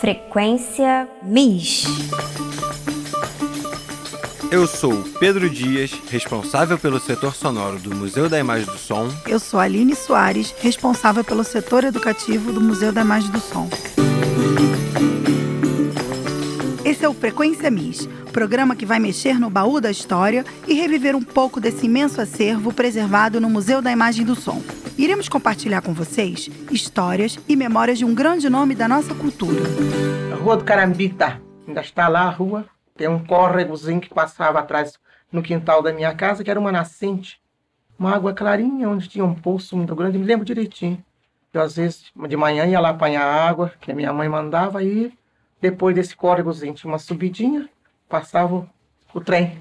Frequência MIS. Eu sou Pedro Dias, responsável pelo setor sonoro do Museu da Imagem do Som. Eu sou Aline Soares, responsável pelo setor educativo do Museu da Imagem do Som. Esse é o Frequência MIS, programa que vai mexer no baú da história e reviver um pouco desse imenso acervo preservado no Museu da Imagem do Som. Iremos compartilhar com vocês histórias e memórias de um grande nome da nossa cultura. A Rua do Carambita, ainda está lá a rua. Tem um córregozinho que passava atrás no quintal da minha casa, que era uma nascente. Uma água clarinha, onde tinha um poço muito grande, me lembro direitinho. Eu, às vezes, de manhã ia lá apanhar água, que a minha mãe mandava, e depois desse córregozinho tinha uma subidinha, passava o trem.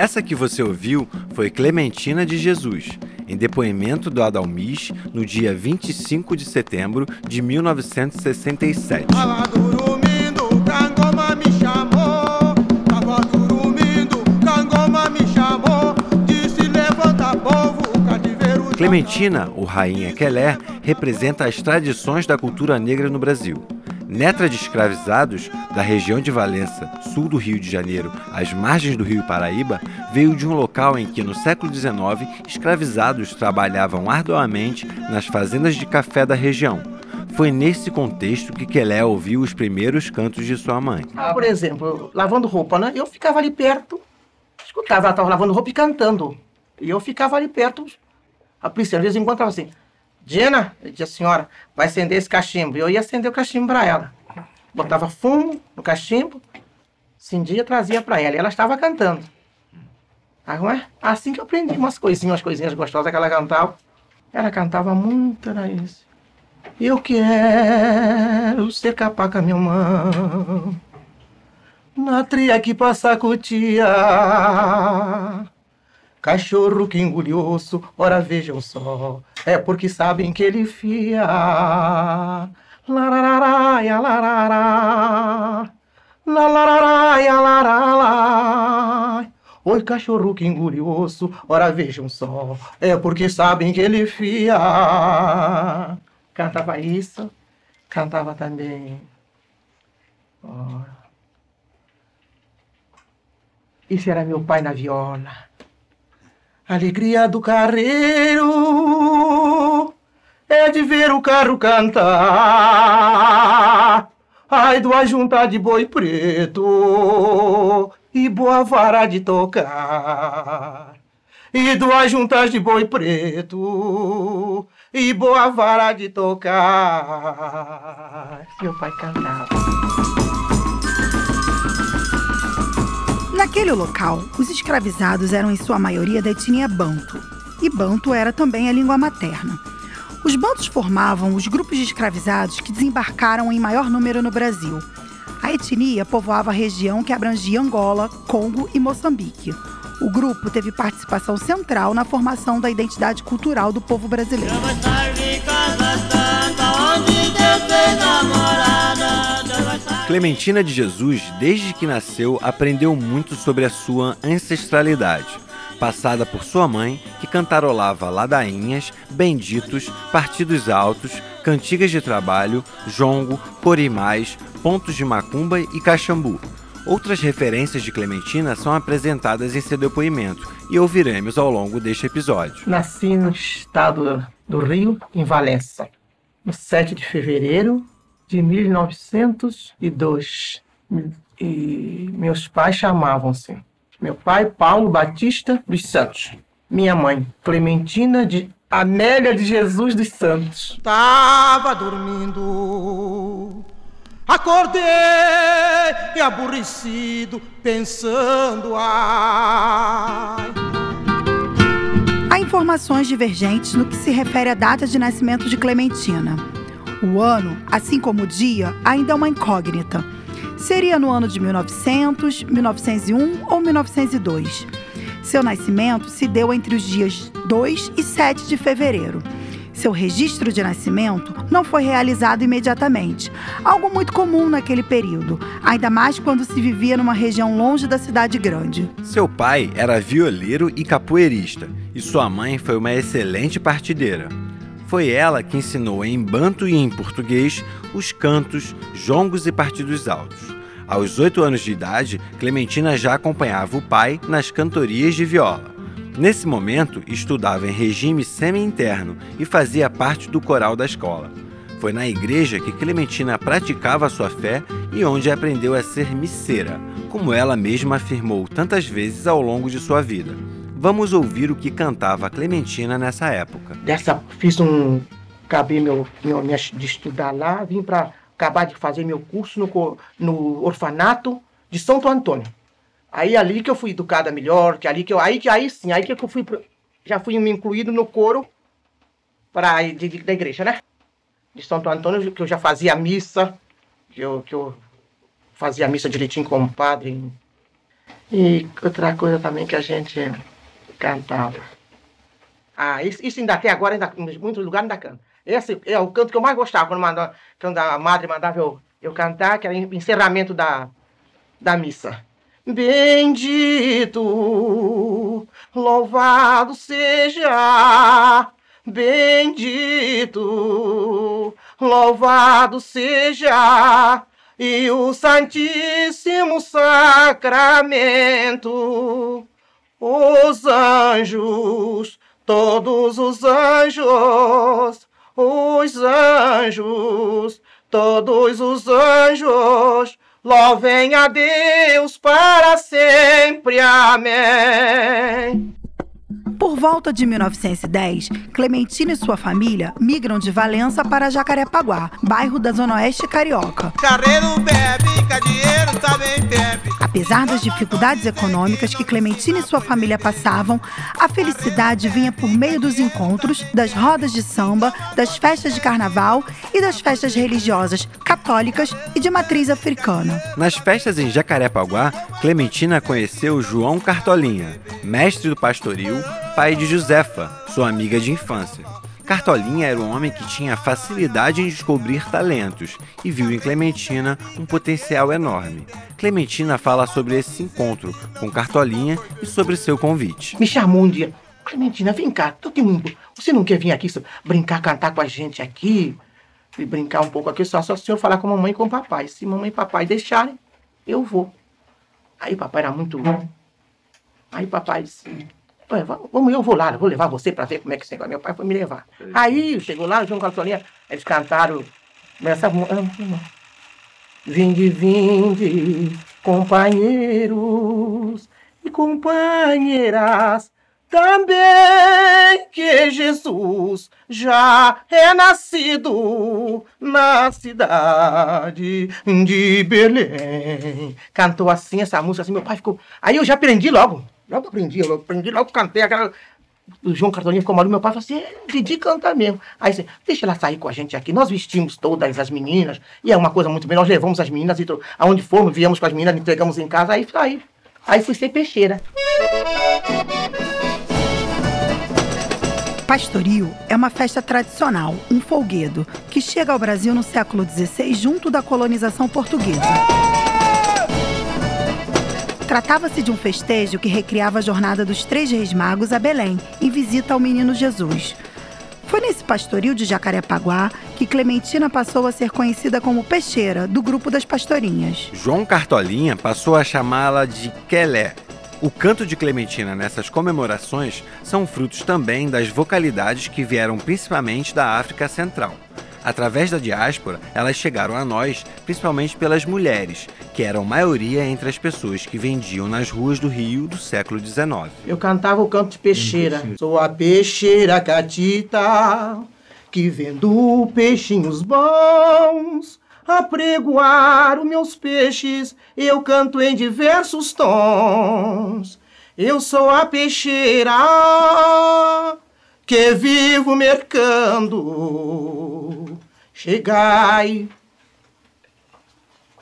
Essa que você ouviu foi Clementina de Jesus, em depoimento do Adalmis no dia 25 de setembro de 1967. Tava dormindo, Cangoma me chamou. Tava dormindo, Cangoma me chamou. Disse: levanta, povo, o cativeiro. já Clementina, ou Rainha Quelé, representa as tradições da cultura negra no Brasil. Neta de escravizados da região de Valença, sul do Rio de Janeiro, às margens do Rio Paraíba, veio de um local em que, no século XIX, escravizados trabalhavam arduamente nas fazendas de café da região. Foi nesse contexto que Quelé ouviu os primeiros cantos de sua mãe. Ah, por exemplo, lavando roupa, né? Eu ficava ali perto, escutava, ela estava lavando roupa e cantando. E eu ficava ali perto. A polícia às vezes encontrava assim, Dina, eu dizia, senhora, vai acender esse cachimbo. E eu ia acender o cachimbo para ela. Botava fumo no cachimbo, acendia, trazia para ela. E ela estava cantando. Assim que eu aprendi umas coisinhas, umas coisinhas gostosas que ela cantava. Ela cantava muito, era isso. Eu quero ser capaz com a minha mão. Na tria que passa cutia. Cachorro que engole osso, ora vejam só. É porque sabem que ele fia. Larararaia, larará. Larararaia, larará. Oi, cachorro que engole osso, ora vejam só. É porque sabem que ele fia. Cantava isso, cantava também. Ó. Esse era meu pai na viola. Alegria do carreiro é de ver o carro cantar. Ai, do ajuntar de boi preto e boa vara de tocar. E do ajuntar de boi preto e boa vara de tocar. Meu pai cantava. Naquele local, os escravizados eram em sua maioria da etnia Banto, e Banto era também a língua materna. Os Bantos formavam os grupos de escravizados que desembarcaram em maior número no Brasil. A etnia povoava a região que abrangia Angola, Congo e Moçambique. O grupo teve participação central na formação da identidade cultural do povo brasileiro. Clementina de Jesus, desde que nasceu, aprendeu muito sobre a sua ancestralidade, passada por sua mãe, que cantarolava ladainhas, benditos, partidos altos, cantigas de trabalho, jongo, corimais, pontos de macumba e caxambu. Outras referências de Clementina são apresentadas em seu depoimento e ouviremos ao longo deste episódio. Nasci no estado do Rio, em Valença, no 7 de fevereiro de 1902. E meus pais chamavam-se. Meu pai, Paulo Batista dos Santos. Minha mãe, Clementina de Amélia de Jesus dos Santos. Tava dormindo. Acordei e aborrecido, pensando, ai. Há informações divergentes no que se refere à data de nascimento de Clementina. O ano, assim como o dia, ainda é uma incógnita. Seria no ano de 1900, 1901 ou 1902. Seu nascimento se deu entre os dias 2 e 7 de fevereiro. Seu registro de nascimento não foi realizado imediatamente, algo muito comum naquele período, ainda mais quando se vivia numa região longe da cidade grande. Seu pai era violeiro e capoeirista, e sua mãe foi uma excelente partideira. Foi ela que ensinou em banto e em português os cantos, jongos e partidos altos. Aos oito anos de idade, Clementina já acompanhava o pai nas cantorias de viola. Nesse momento, estudava em regime semi-interno e fazia parte do coral da escola. Foi na igreja que Clementina praticava sua fé e onde aprendeu a ser misseira, como ela mesma afirmou tantas vezes ao longo de sua vida. Vamos ouvir o que cantava Clementina nessa época. Dessa, fiz um. Acabei meu, meu, minha- de estudar lá, vim para acabar de fazer meu curso no, no orfanato de Santo Antônio. Aí ali que eu fui educada melhor, que ali que eu. Aí que aí sim, aí que eu fui. Já fui me incluído no coro pra, de, de- da igreja, né? De Santo Antônio, que eu já fazia missa, que eu, que eu fazia missa direitinho com o padre. E outra coisa também que a gente cantava. Ah, isso, isso ainda até agora, ainda, em muitos lugares ainda canta. Esse é o canto que eu mais gostava, quando, mandava, quando a madre mandava eu, eu cantar, que era o encerramento da, da missa. Bendito, louvado seja, bendito, louvado seja, e o Santíssimo Sacramento, os anjos, todos os anjos, os anjos, todos os anjos, louvem a Deus para sempre. Amém. Por volta de 1910, Clementina e sua família migram de Valença para Jacarepaguá, bairro da Zona Oeste Carioca. Charreiro bebe, cadieiro também bebe. Apesar das dificuldades econômicas que Clementina e sua família passavam, a felicidade vinha por meio dos encontros, das rodas de samba, das festas de carnaval e das festas religiosas católicas e de matriz africana. Nas festas em Jacarepaguá, Clementina conheceu João Cartolinha, mestre do pastoril, pai de Josefa, sua amiga de infância. Cartolinha era um homem que tinha facilidade em descobrir talentos e viu em Clementina um potencial enorme. Clementina fala sobre esse encontro com Cartolinha e sobre seu convite. Me chamou um dia. Clementina, vem cá. tem um- Você não quer vir aqui brincar, cantar com a gente aqui? E brincar um pouco aqui, só, só se o senhor falar com a mamãe e com o papai. Se mamãe e papai deixarem, eu vou. Aí papai era muito. Aí o papai disse. "Ué, va- Vamos, eu vou lá, eu vou levar você pra ver como é que você vai. Meu pai foi me levar. Aí chegou lá, o João Cartolinha, eles cantaram essa ah, Vinde, vinde, companheiros e companheiras, também que Jesus já é nascido na cidade de Belém. Cantou assim essa música, assim, meu pai ficou. Aí eu já aprendi logo. Logo aprendi, eu aprendi, logo cantei aquela. O João Cartolinha ficou maluco, meu pai falou assim, é, Didi canta mesmo. Aí assim, deixa ela sair com a gente aqui. Nós vestimos todas as meninas, e é uma coisa muito bem, nós levamos as meninas, e aonde fomos, viemos com as meninas, entregamos em casa, aí, aí, aí fui ser peixeira. Pastoril é uma festa tradicional, um folguedo, que chega ao Brasil no século XVI junto da colonização portuguesa. Tratava-se de um festejo que recriava a jornada dos três reis magos a Belém, em visita ao menino Jesus. Foi nesse pastoril de Jacarepaguá que Clementina passou a ser conhecida como Peixeira, do grupo das pastorinhas. João Cartolinha passou a chamá-la de Quelé. O canto de Clementina nessas comemorações são frutos também das vocalidades que vieram principalmente da África Central. Através da diáspora, elas chegaram a nós principalmente pelas mulheres, que eram maioria entre as pessoas que vendiam nas ruas do Rio do século XIX. Eu cantava o canto de peixeira. Sou a peixeira catita, que vendo peixinhos bons, a pregoar os meus peixes, eu canto em diversos tons. Eu sou a peixeira que vivo mercando. Chegai,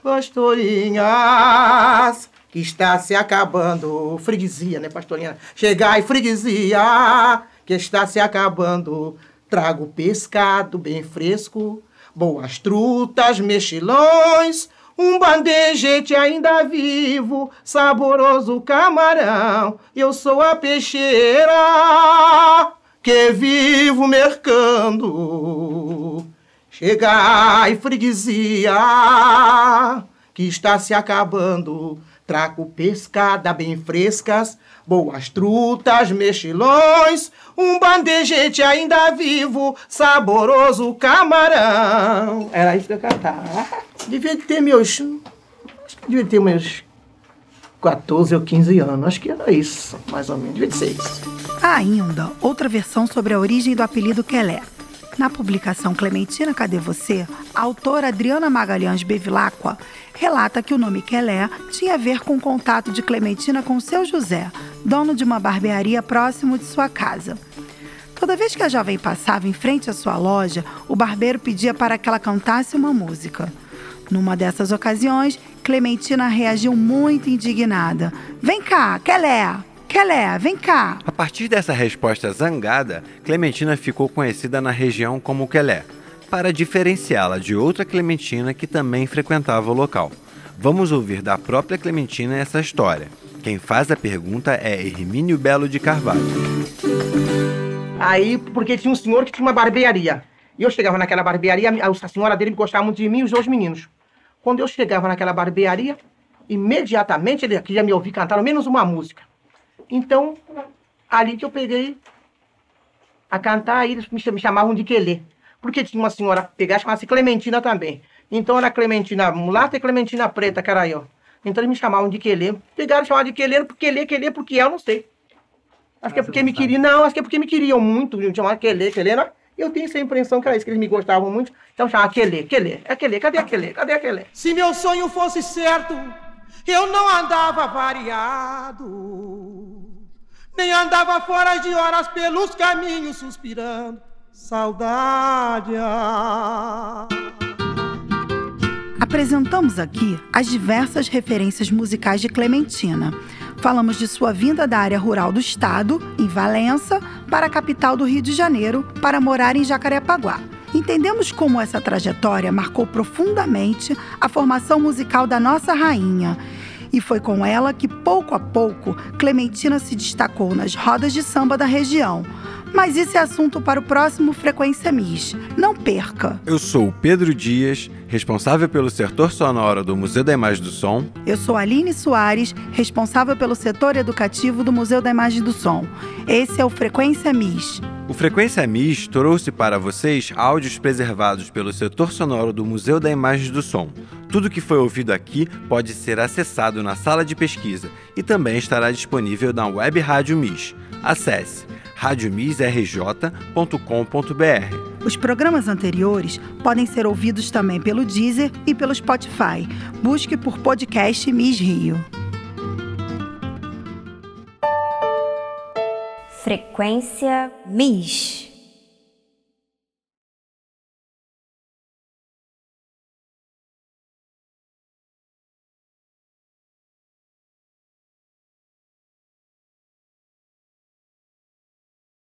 pastorinhas, que está se acabando. Freguesia, né, pastorinha? Chegai, freguesia, que está se acabando. Trago pescado bem fresco, boas trutas, mexilhões, um bandejete ainda vivo, saboroso camarão. Eu sou a peixeira que vivo mercando. Chega e freguesia que está se acabando. Trago pescada bem frescas, boas trutas, mexilhões, um bandejete ainda vivo, saboroso camarão. Era isso que eu cantava. Devia ter meus. Devia ter meus 14 ou 15 anos. Acho que era isso, mais ou menos. Devia ser isso. Há ainda outra versão sobre a origem do apelido Quelé. Na publicação Clementina Cadê Você, a autora Adriana Magalhães Bevilacqua relata que o nome Quelé tinha a ver com o contato de Clementina com seu José, dono de uma barbearia próximo de sua casa. Toda vez que a jovem passava em frente à sua loja, o barbeiro pedia para que ela cantasse uma música. Numa dessas ocasiões, Clementina reagiu muito indignada. Vem cá, Quelé! Kelé, vem cá. A partir dessa resposta zangada, Clementina ficou conhecida na região como Kelé, para diferenciá-la de outra Clementina que também frequentava o local. Vamos ouvir da própria Clementina essa história. Quem faz a pergunta é Hermínio Belo de Carvalho. Aí, porque tinha um senhor que tinha uma barbearia. E eu chegava naquela barbearia, a senhora dele gostava muito de mim e os dois meninos. Quando eu chegava naquela barbearia, imediatamente ele queria me ouvir cantar ao menos uma música. Então, ali que eu peguei a cantar, eles me chamavam de Quelê. Porque tinha uma senhora pegar, chamava-se Clementina também. Então era Clementina mulata e Clementina preta, eu. Então eles me chamavam de Quelê. Pegaram e chamavam de Quelê, porque Quelê, Quelê, porque eu não sei. Acho que é porque me queriam. Não, acho que é porque me queriam muito. Me chamavam Quelê, Quelê. Não? Eu tenho essa impressão que era isso, que eles me gostavam muito. Então chamava Quelê, Quelê. É Quelê, cadê aquele? Cadê aquele? Se meu sonho fosse certo, eu não andava variado nem andava fora de horas pelos caminhos suspirando saudade. Apresentamos aqui as diversas referências musicais de Clementina. Falamos de sua vinda da área rural do estado, em Valença, para a capital do Rio de Janeiro, para morar em Jacarepaguá. Entendemos como essa trajetória marcou profundamente a formação musical da nossa rainha e foi com ela que, pouco a pouco, Clementina se destacou nas rodas de samba da região. Mas isso é assunto para o próximo Frequência Miss. Não perca! Eu sou o Pedro Dias, responsável pelo setor sonoro do Museu da Imagem do Som. Eu sou Aline Soares, responsável pelo setor educativo do Museu da Imagem do Som. Esse é o Frequência Miss. O Frequência Miss trouxe para vocês áudios preservados pelo setor sonoro do Museu da Imagem do Som. Tudo que foi ouvido aqui pode ser acessado na sala de pesquisa e também estará disponível na web Rádio Miss. Acesse radiomisrj.com.br. Os programas anteriores podem ser ouvidos também pelo Deezer e pelo Spotify. Busque por podcast Miss Rio. Frequência Miss.